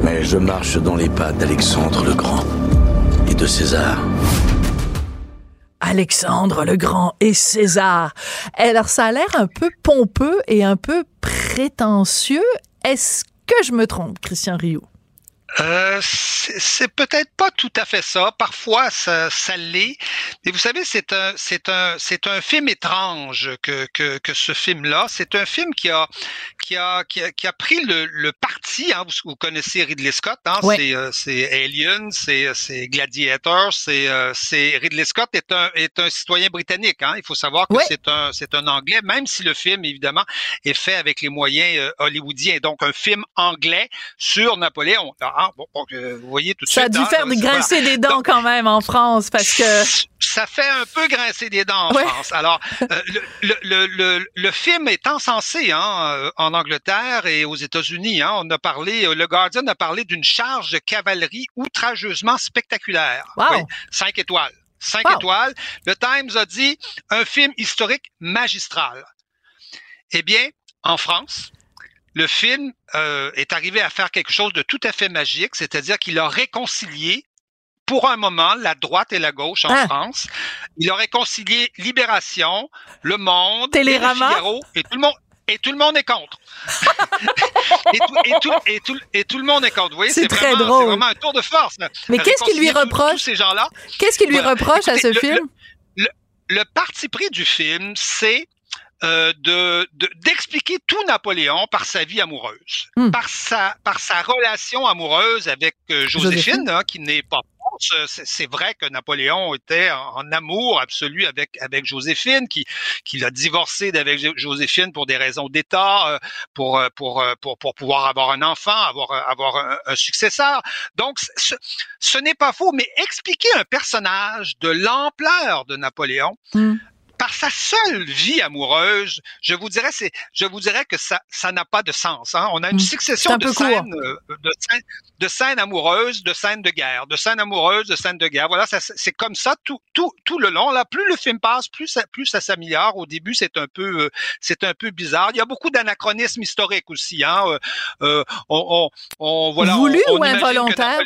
Mais je marche dans les pas d'Alexandre le Grand et de César. Alexandre le Grand et César. Alors, ça a l'air un peu pompeux et un peu prétentieux. Est-ce que je me trompe, Christian Rioux? Euh, c'est peut-être pas tout à fait ça. Parfois, ça, ça l'est. Mais vous savez, c'est un, c'est un, c'est un film étrange que, que, que ce film-là. C'est un film qui a, qui a, qui a, qui a pris le, le parti. Hein, vous, vous, connaissez Ridley Scott. Hein, Ouais. c'est, euh, c'est Alien, c'est, c'est Gladiator. C'est, euh, c'est Ridley Scott est un, est un citoyen britannique. Hein. Il faut savoir que Ouais. c'est un, c'est un Anglais, même si le film évidemment est fait avec les moyens euh, hollywoodiens. Donc un film anglais sur Napoléon. Ah, bon, bon, euh, vous voyez tout de Ça a suite. dû hein, faire là, voilà. grincer des dents quand même en France parce que ça fait un peu grincer des dents en Ouais. France. Alors, euh, le, le, le, le, film est encensé hein, euh, en Angleterre et aux États-Unis. Hein, on a parlé, le Guardian a parlé d'une charge de cavalerie outrageusement spectaculaire. Wow. Oui, cinq étoiles. Cinq Wow. étoiles. Le Times a dit un film historique magistral. Eh bien, en France, le film euh, est arrivé à faire quelque chose de tout à fait magique, c'est-à-dire qu'il a réconcilié pour un moment la droite et la gauche en Ah. France. Il a réconcilié Libération, Le Monde, Télérama. et Le Figaro, et tout le monde. Et tout le monde est contre. et, tout, et, tout, et, tout, et tout le monde est contre. Vous voyez, C'est vraiment, drôle. vraiment un tour de force. Mais qu'est-ce qu'il lui reproche? Tous ces gens-là. qu'est-ce lui Voilà. reproche à ce le- film? Le parti pris du film, c'est euh, de de- d'expliquer tout Napoléon par sa vie amoureuse, Hmm. par sa par sa relation amoureuse avec euh, Joséphine. Hein, qui n'est pas fausse. C'est- vrai que Napoléon était en, amour absolu avec avec Joséphine, qui qu'il a divorcé d'avec Jo- Joséphine pour des raisons d'État, euh, pour euh, pour euh, pour pour pouvoir avoir un enfant, avoir euh, avoir un, un successeur. Donc ce, ce n'est pas faux, mais expliquer un personnage de l'ampleur de Napoléon Hmm. Par sa seule vie amoureuse, je vous dirais, c'est, je vous dirais que ça, ça n'a pas de sens. Hein? On a une Mm. succession un de scènes, euh, de scènes, de scènes amoureuses, de scènes de guerre, de scènes amoureuses, de scènes de guerre. Voilà, ça, c'est comme ça tout, tout, tout le long. Là, plus le film passe, plus ça, plus ça s'améliore. Au début, c'est un peu, euh, c'est un peu bizarre. Il y a beaucoup d'anachronismes historiques aussi. Hein? Euh, euh, on, on, on, voilà, Voulu on, ou involontaire?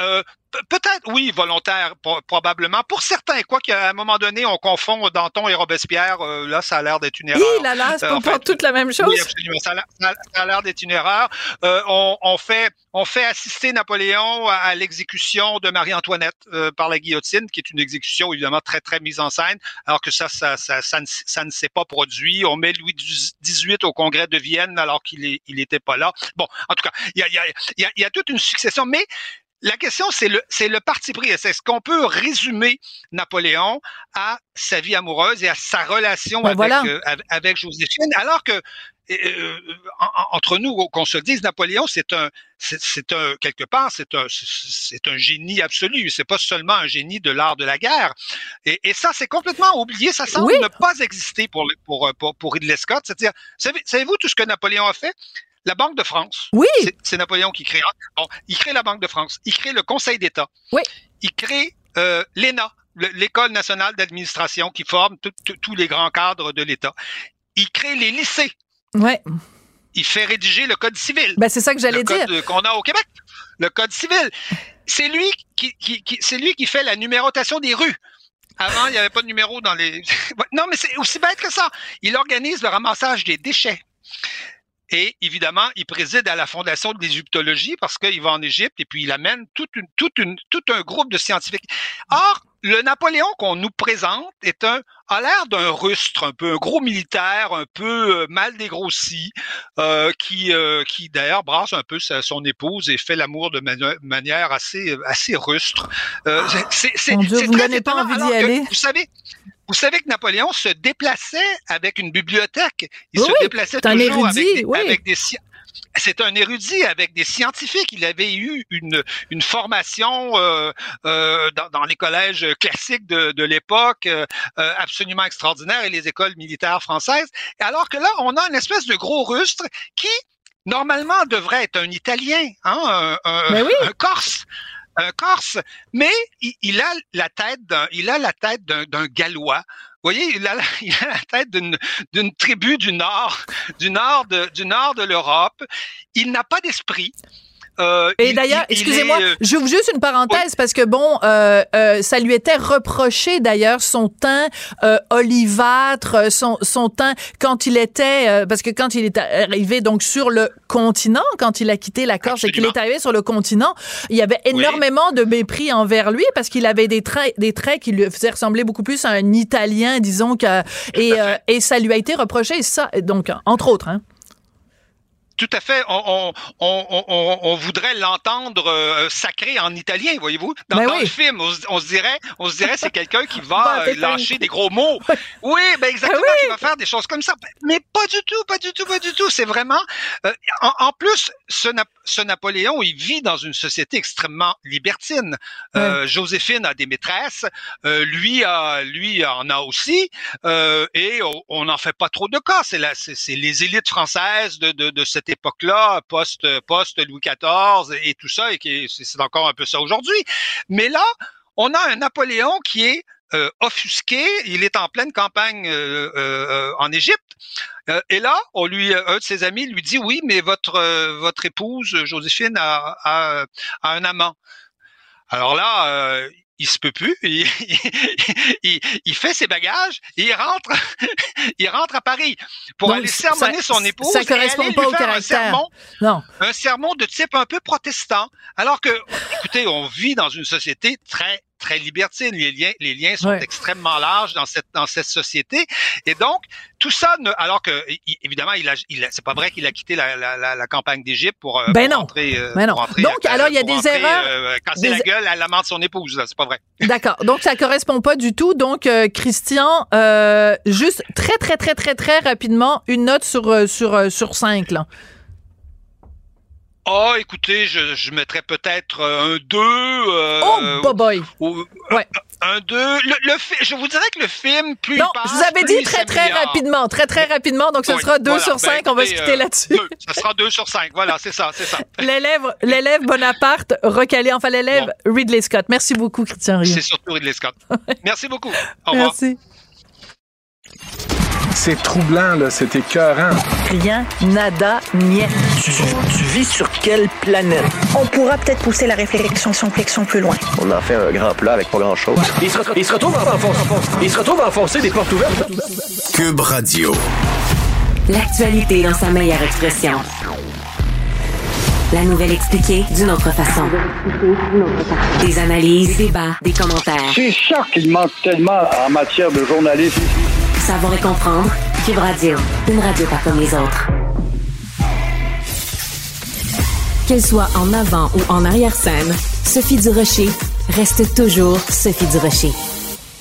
Euh, Peut-être, oui, volontaire, pro- probablement. Pour certains, quoi qu'à un moment donné, on confond Danton et Robespierre, euh, là, ça a l'air d'être une erreur. Hi là là, c'est Euh, pas pas toute la même chose. Oui, absolument. Ça a l'air- d'être une erreur. Euh, on, on fait, on fait assister Napoléon à, à l'exécution de Marie-Antoinette euh, par la guillotine, qui est une exécution évidemment très très mise en scène, alors que ça, ça, ça, ça, ne, ça ne s'est pas produit. On met Louis XVIII au Congrès de Vienne alors qu'il est, il était pas là. Bon, en tout cas, il y a, il y a, il y a, il y a toute une succession, mais la question, c'est le, c'est le parti pris. C'est ce qu'on peut résumer Napoléon à sa vie amoureuse et à sa relation Ben avec, voilà. euh, avec, Joséphine, alors que euh, en- entre nous, qu'on se le dise, Napoléon, c'est un, c'est un quelque part, c'est un, c'est- un génie absolu. C'est pas seulement un génie de l'art de la guerre. Et, et ça, c'est complètement oublié. Ça semble Oui. ne pas exister pour pour pour, pour Ridley Scott. C'est-à-dire, savez- savez-vous tout ce que Napoléon a fait? La Banque de France. Oui. C'est- Napoléon qui crée. Bon, il crée la Banque de France. Il crée le Conseil d'État. Oui. Il crée euh, l'ENA, le- l'École nationale d'administration qui forme tous les grands cadres de l'État. Il crée les lycées. Ouais. Il fait rédiger le Code civil. Ben c'est ça que j'allais le dire. code qu'on a au Québec. Le Code civil. C'est lui qui, qui, qui- c'est lui qui fait la numérotation des rues. Avant, il n'y avait pas de numéro dans les. non, mais c'est aussi bête que ça. Il organise le ramassage des déchets. Et évidemment, il préside à la fondation de l'égyptologie parce qu'il va en Égypte et puis il amène toute une, toute une, tout un groupe de scientifiques. Or, le Napoléon qu'on nous présente est un, a l'air d'un rustre, un peu un gros militaire, un peu euh, mal dégrossi, euh, qui, euh, qui d'ailleurs brasse un peu sa- son épouse et fait l'amour de mani- manière assez, assez rustre. Euh, c'est, c'est, Mon Dieu, c'est vous donnez pas envie d'y aller. Vous savez, vous savez que Napoléon se déplaçait avec une bibliothèque. Il Oui, se déplaçait c'est un toujours avec érudit, des, oui. avec des sci- c'est un érudit avec des scientifiques. Il avait eu une, une formation euh, euh, dans, dans les collèges classiques de, de l'époque euh, euh, absolument extraordinaire et les écoles militaires françaises. Alors que là, on a une espèce de gros rustre qui, normalement, devrait être un Italien, hein, un, un- oui. un Corse. Un Corse, mais il, a la tête d'un, il a la tête d'un, d'un Gallois. Vous voyez, il a, la- il a la tête d'une, d'une tribu du nord, du nord de, du nord de l'Europe. Il n'a pas d'esprit. Euh, Et il- d'ailleurs, il- il excusez-moi, euh, j'ouvre juste une parenthèse parce que bon, euh, euh, ça lui était reproché d'ailleurs son teint euh, olivâtre, son, son teint quand il était, euh, parce que quand il est arrivé donc sur le continent, quand il a quitté la Corse et qu'il est arrivé sur le continent, il y avait énormément de mépris envers lui parce qu'il avait des traits, des traits qui lui faisaient ressembler beaucoup plus à un Italien, disons que, et, euh, et ça lui a été reproché. Ça, donc entre autres, hein. Tout à fait. On, on, on, on, on voudrait l'entendre euh, sacré en italien, voyez-vous? Dans, Ben dans oui. le film, on, se- dirait, on se dirait, c'est quelqu'un qui va euh, lâcher des gros mots. Oui, ben exactement, oui. qui va faire des choses comme ça. Mais pas du tout, pas du tout, pas du tout. C'est vraiment. euh, en, en plus, ce, Nap- ce Napoléon, il vit dans une société extrêmement libertine. Euh, Joséphine a des maîtresses, euh, lui a, lui en a aussi, euh, et on n'en fait pas trop de cas. C'est la, c'est c'est les élites françaises de, de, de cette époque-là, post, post Louis XIV et tout ça, et c'est encore un peu ça aujourd'hui. Mais là, on a un Napoléon qui est euh, offusqué. Il est en pleine campagne euh, euh, en Égypte. Et là, on lui, un de ses amis lui dit oui, mais votre épouse Joséphine a, a, un amant. Alors là, il se peut plus. Il, il, il fait ses bagages et il rentre, il rentre à Paris pour Donc, aller sermonner ça- son épouse. ça et correspond aller pas au faire un sermon Non. un sermon de type un peu protestant, alors que, écoutez, on vit dans une société très très libertine. Les liens, les liens sont Ouais. extrêmement larges dans cette dans cette société, et donc tout ça, ne, alors que évidemment, il a, il a- c'est pas vrai qu'il a quitté la, la, la, la campagne d'Égypte pour, euh, Ben pour non. euh, Ben non. pour rentrer, Donc, euh, alors, il y a des erreurs- euh, casser des- la gueule à l'amant de son épouse. C'est pas vrai. D'accord. Donc, ça correspond pas du tout. Donc, euh, Christian, euh, juste très, très, très, très, très rapidement, une note sur, sur, sur cinq, là. Oh, écoutez, je, je mettrais peut-être euh, un 2. Euh, oh, boy, boy. ou- Ouais. Un 2. Le, le je vous dirais que le film, plus Non, il passe, je vous avais dit très, très rapidement. Très, très rapidement. Donc, ce Oui, sera deux voilà. sur Ben, cinq. On va se quitter euh, là-dessus. Ça sera 2 sur 5. Voilà, c'est ça, c'est ça. L'élève, Bonaparte recalé. Enfin, l'élève Ridley Scott. Merci beaucoup, Christian Rio. C'est surtout Ridley Scott. Merci beaucoup. Au revoir. Merci. C'est troublant, là, c'est écœurant. Rien, nada, niet. Tu, tu vis sur quelle planète? On pourra peut-être pousser la réflexion réflexion plus loin. On en fait un grand plat avec pas grand-chose. Il se, retrouve- il se retrouve à enfoncer, il se retrouve à enfoncer des portes ouvertes. Cube Radio. L'actualité dans sa meilleure expression. La nouvelle expliquée d'une autre façon. Des analyses, des débats, des commentaires. C'est ça qu'il manque tellement en matière de journalisme. Savoir et comprendre. Cube Radio. Une radio pas comme les autres. Qu'elle soit en avant ou en arrière-scène, Sophie Durocher reste toujours Sophie Durocher.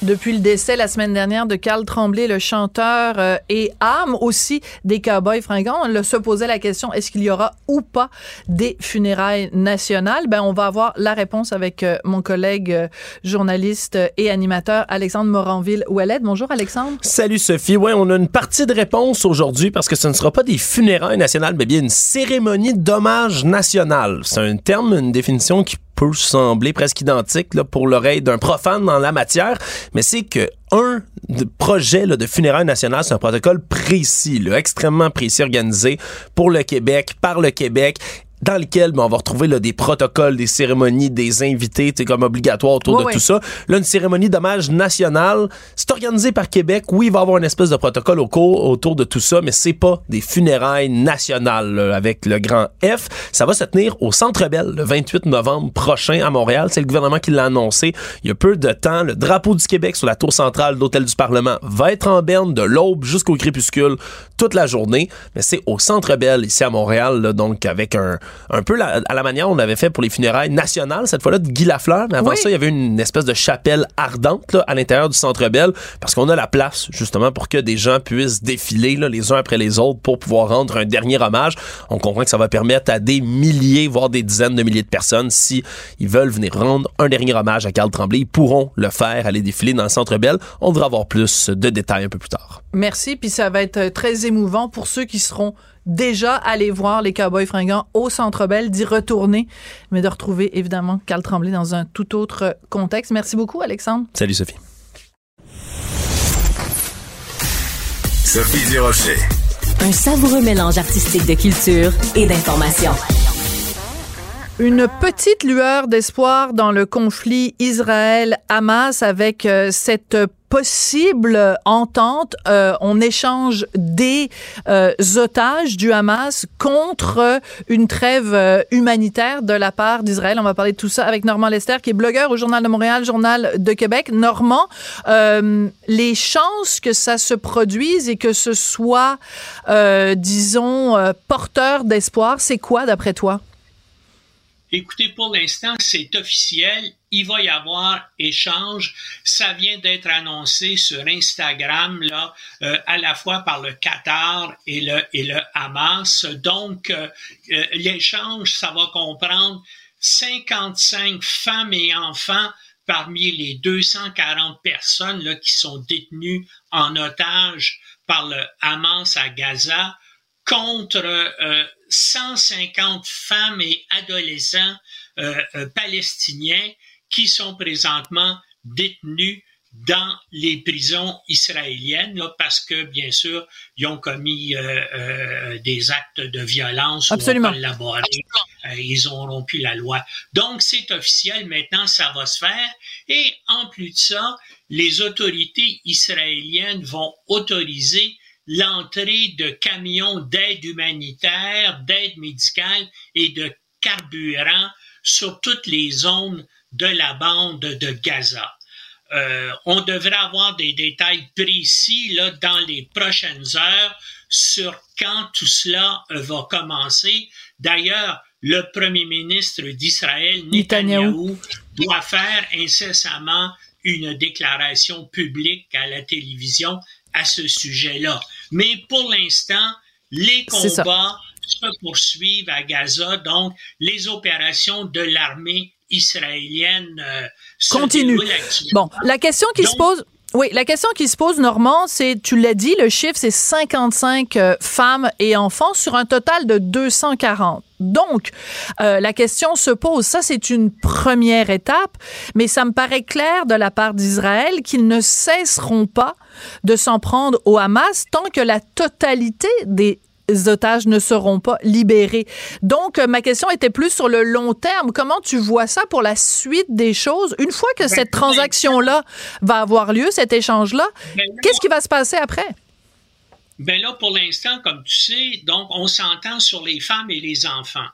Depuis le décès la semaine dernière de Carl Tremblay, le chanteur euh, et âme aussi des Cowboys fringants, on se posait la question est-ce qu'il y aura ou pas des funérailles nationales? Ben on va avoir la réponse avec euh, mon collègue euh, journaliste et animateur Alexandre Moranville Ouellet. Bonjour Alexandre. Salut Sophie. Ouais, on a une partie de réponse aujourd'hui parce que ce ne sera pas des funérailles nationales, mais bien une cérémonie d'hommage national. C'est un terme, une définition qui peut sembler presque identique là, pour l'oreille d'un profane dans la matière, mais c'est que un projet là, de funérailles nationales, c'est un protocole précis, là, extrêmement précis, organisé pour le Québec, par le Québec dans lequel ben, on va retrouver là, des protocoles, des cérémonies, des invités, c'est comme obligatoire autour de tout ça. Là, une cérémonie d'hommage national, c'est organisé par Québec. Oui, il va y avoir une espèce de protocole au cours, autour de tout ça, mais c'est pas des funérailles nationales là, avec le grand F. Ça va se tenir au Centre Bell le 28 novembre prochain à Montréal. C'est le gouvernement qui l'a annoncé il y a peu de temps. Le drapeau du Québec sur la tour centrale de l'Hôtel du Parlement va être en berne de l'aube jusqu'au crépuscule toute la journée, mais c'est au Centre Bell ici à Montréal, là, donc avec un, un peu la- à la manière on l'avait fait pour les funérailles nationales, cette fois-là de Guy Lafleur, mais avant Oui. ça, il y avait une espèce de chapelle ardente là, à l'intérieur du Centre Bell, parce qu'on a la place justement pour que des gens puissent défiler là, les uns après les autres pour pouvoir rendre un dernier hommage. On comprend que ça va permettre à des milliers, voire des dizaines de milliers de personnes, si ils veulent venir rendre un dernier hommage à Carl Tremblay, ils pourront le faire, aller défiler dans le Centre Bell. On devra avoir plus de détails un peu plus tard. Merci, puis ça va être euh, très émouvant pour ceux qui seront déjà allés voir les Cowboys fringants au Centre Bell, d'y retourner, mais de retrouver évidemment Carl Tremblay dans un tout autre contexte. Merci beaucoup Alexandre. Salut Sophie. Sophie Durocher. Un savoureux mélange artistique de culture et d'information. Une petite lueur d'espoir dans le conflit Israël-Hamas avec euh, cette possible entente. Euh, on échange des euh, otages du Hamas contre une trêve euh, humanitaire de la part d'Israël. On va parler de tout ça avec Normand Lester, qui est blogueur au Journal de Montréal, Journal de Québec. Normand, les chances que ça se produise et que ce soit, disons, porteur d'espoir, c'est quoi d'après toi? Écoutez, pour l'instant, c'est officiel. Il va y avoir échange. Ça vient d'être annoncé sur Instagram, là, euh, à la fois par le Qatar et le, et le Hamas. Donc, euh, euh, l'échange, ça va comprendre 55 femmes et enfants parmi les 240 personnes là, qui sont détenues en otage par le Hamas à Gaza contre 150 femmes et adolescents euh, euh, palestiniens qui sont présentement détenus dans les prisons israéliennes parce que, bien sûr, ils ont commis euh, des actes de violence Absolument. ou ils ont rompu la loi. Donc, c'est officiel. Maintenant, ça va se faire. Et en plus de ça, les autorités israéliennes vont autoriser l'entrée de camions d'aide humanitaire, d'aide médicale et de carburant sur toutes les zones de la bande de Gaza. Euh, on devrait avoir des détails précis là, dans les prochaines heures sur quand tout cela va commencer. D'ailleurs, le premier ministre d'Israël, Netanyahu, doit faire incessamment une déclaration publique à la télévision à ce sujet-là. Mais pour l'instant, les combats se poursuivent à Gaza, donc les opérations de l'armée israélienne euh, continuent. Bon, la question qui se pose. Oui, la question qui se pose, Normand, c'est, tu l'as dit, le chiffre, c'est 55 euh, femmes et enfants sur un total de 240. Donc, euh, la question se pose, ça c'est une première étape, mais ça me paraît clair de la part d'Israël qu'ils ne cesseront pas de s'en prendre au Hamas tant que la totalité des otages ne seront pas libérés. Donc, euh, ma question était plus sur le long terme. Comment tu vois ça pour la suite des choses? Une fois que ben, cette transaction-là va avoir lieu, cet échange-là, ben, qu'est-ce qui va se passer après? Ben là, pour l'instant, comme tu sais, donc on s'entend sur les femmes et les enfants.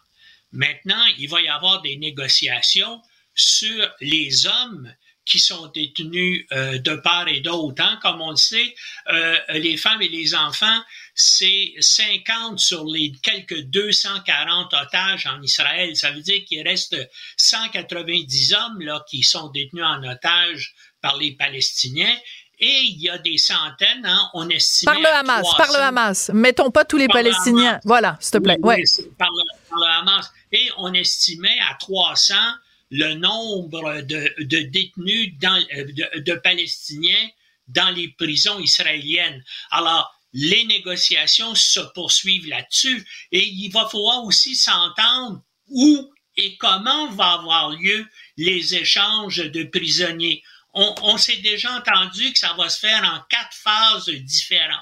Maintenant, il va y avoir des négociations sur les hommes qui sont détenus euh, de part et d'autre. Hein. Comme on le sait, euh, les femmes et les enfants, c'est 50 sur les quelques 240 otages en Israël. Ça veut dire qu'il reste 190 hommes là, qui sont détenus en otage par les Palestiniens. Et il y a des centaines, hein, on estime. Par le Hamas, par le Hamas. Mettons pas tous les Palestiniens. Voilà, s'il te plaît. ouais. par, le, Hamas. Et on estimait à 300 le nombre de, détenus dans, euh, de, Palestiniens dans les prisons israéliennes. Alors, les négociations se poursuivent là-dessus et il va falloir aussi s'entendre où et comment va avoir lieu les échanges de prisonniers. On, s'est déjà entendu que ça va se faire en quatre phases différentes.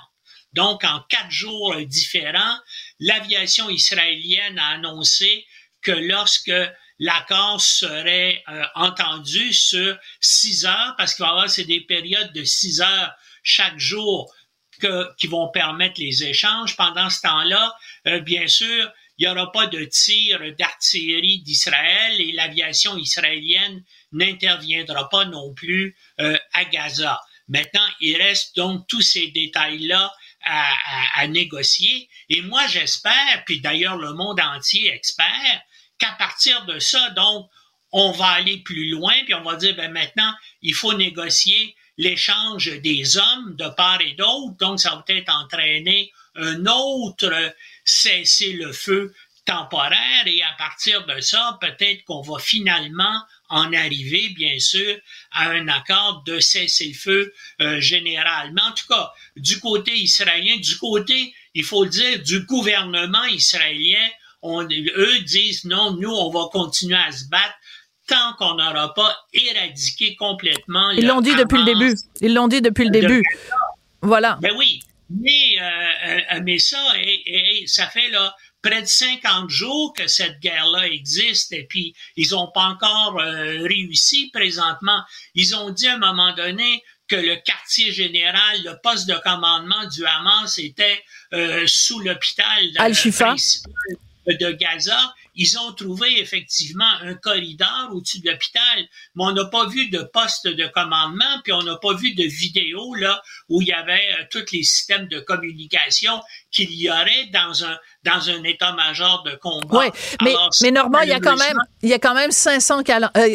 Donc, en quatre jours différents, l'aviation israélienne a annoncé que lorsque l'accord serait euh, entendu sur six heures, parce qu'il va y avoir des périodes de six heures chaque jour que, qui vont permettre les échanges. Pendant ce temps-là, euh, bien sûr, il n'y aura pas de tir d'artillerie d'Israël et l'aviation israélienne n'interviendra pas non plus euh, à Gaza. Maintenant, il reste donc tous ces détails-là à, à, à, négocier. Et moi, j'espère, puis d'ailleurs le monde entier espère, qu'à partir de ça, donc, on va aller plus loin, puis on va dire, ben maintenant, il faut négocier l'échange des hommes de part et d'autre, donc ça va peut-être entraîner un autre cessez-le-feu temporaire, et à partir de ça, peut-être qu'on va finalement en arriver, bien sûr, à un accord de cessez-le-feu euh, général. Mais en tout cas, du côté israélien, du côté, il faut le dire, du gouvernement israélien, eux disent non, nous, on va continuer à se battre tant qu'on n'aura pas éradiqué complètement. Ils l'ont dit depuis le début. Ils l'ont dit depuis le début. Voilà. Ben oui. Mais, euh, euh, mais ça, et, ça fait là près de 50 jours que cette guerre-là existe et puis ils n'ont pas encore euh, réussi présentement. Ils ont dit à un moment donné que le quartier général, le poste de commandement du Hamas était euh, sous l'hôpital de Gaza ils ont trouvé effectivement un corridor au-dessus de l'hôpital, mais on n'a pas vu de poste de commandement, puis on n'a pas vu de vidéo là où il y avait euh, tous les systèmes de communication qu'il y aurait dans un dans un état-major de combat. Oui, mais, mais Normand, il y a quand même, il y a quand même 500,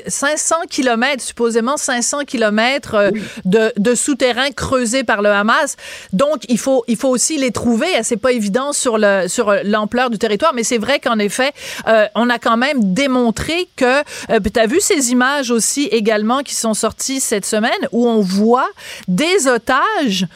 500 km, supposément 500 km euh, de, de souterrains creusés par le Hamas. Donc, il faut, il faut aussi les trouver. C'est pas évident sur le, sur l'ampleur du territoire, mais c'est vrai qu'en effet, euh, on a quand même démontré que, euh, tu as vu ces images aussi également qui sont sorties cette semaine où on voit des otages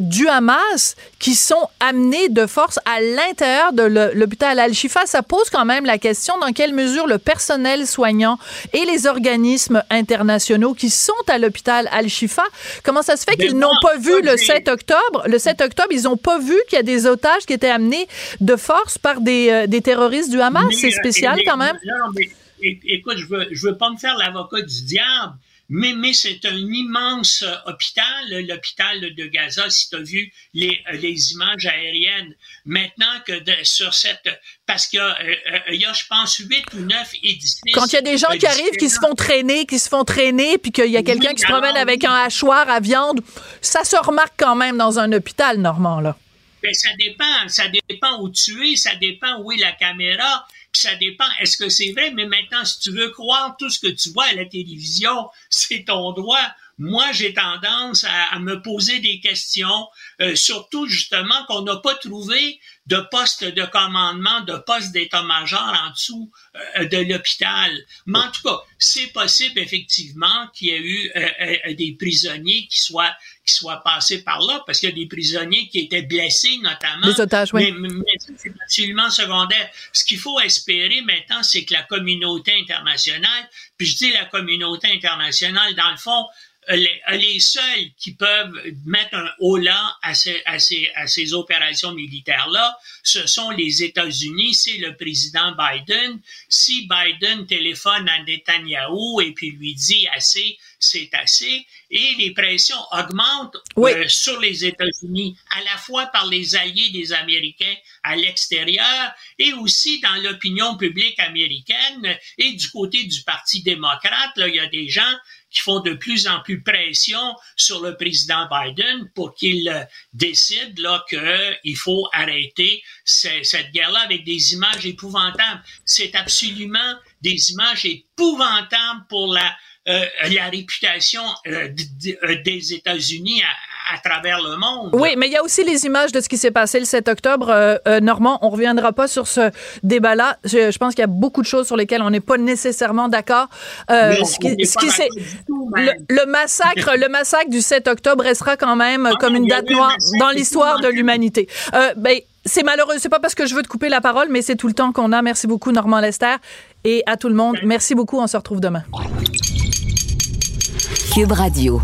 du Hamas qui sont amenés de force à l'intérieur de l'hôpital Al-Shifa, ça pose quand même la question dans quelle mesure le personnel soignant et les organismes internationaux qui sont à l'hôpital Al-Shifa, comment ça se fait qu'ils n'ont pas vu le 7 octobre? Le 7 octobre, ils n'ont pas vu qu'il y a des otages qui étaient amenés de force par des, euh, des terroristes du Hamas? C'est spécial quand même. écoute, je veux, je veux pas me faire l'avocat du diable, mais, mais c'est un immense euh, hôpital, l'hôpital de Gaza, si tu as vu les, euh, les images aériennes. Maintenant que sur cette... Parce qu'il y, euh, y, a, je pense, huit ou neuf édifices. Quand il y a des gens qui arrivent, qui se font traîner, qui se font traîner, puis qu'il y a quelqu'un qui se promène avec un hachoir à viande, ça se remarque quand même dans un hôpital, Normand, là. Ben, ça dépend. Ça dépend où tu es, ça dépend où est la caméra ça dépend. Est-ce que c'est vrai? Mais maintenant, si tu veux croire tout ce que tu vois à la télévision, c'est ton droit. Moi, j'ai tendance à, me poser des questions, euh, surtout justement qu'on n'a pas trouvé de poste de commandement, de poste d'état-major en dessous euh, de l'hôpital. Mais en tout cas, c'est possible effectivement qu'il y ait eu euh, des prisonniers qui soient qui soient passés par là, parce qu'il y a des prisonniers qui étaient blessés notamment. Les otages, oui. Mais, mais c'est absolument secondaire. Ce qu'il faut espérer maintenant, c'est que la communauté internationale, puis je dis la communauté internationale, dans le fond, les, les, seuls qui peuvent mettre un haut-là à ces, à ces, à ces opérations militaires-là, ce sont les États-Unis, c'est le président Biden. Si Biden téléphone à Netanyahu et puis lui dit assez, c'est assez, et les pressions augmentent euh, sur les États-Unis, à la fois par les alliés des Américains à l'extérieur et aussi dans l'opinion publique américaine et du côté du Parti démocrate, là, il y a des gens qui font de plus en plus pression sur le président Biden pour qu'il euh, décide là qu'il faut arrêter cette guerre-là avec des images épouvantables. C'est absolument des images épouvantables pour la euh, réputation euh, des États-Unis à, travers le monde. Oui, mais il y a aussi les images de ce qui s'est passé le 7 octobre. Euh, Normand, on reviendra pas sur ce débat-là. Je, pense qu'il y a beaucoup de choses sur lesquelles on n'est pas nécessairement d'accord. ce qui, le, massacre, le massacre du 7 octobre restera quand même comme une date noire dans l'histoire de l'humanité. ben, c'est malheureux. C'est pas parce que je veux te couper la parole, mais c'est tout le temps qu'on a. Merci beaucoup, Normand Lester. Et à tout le monde, merci beaucoup. On se retrouve demain. Cube Radio.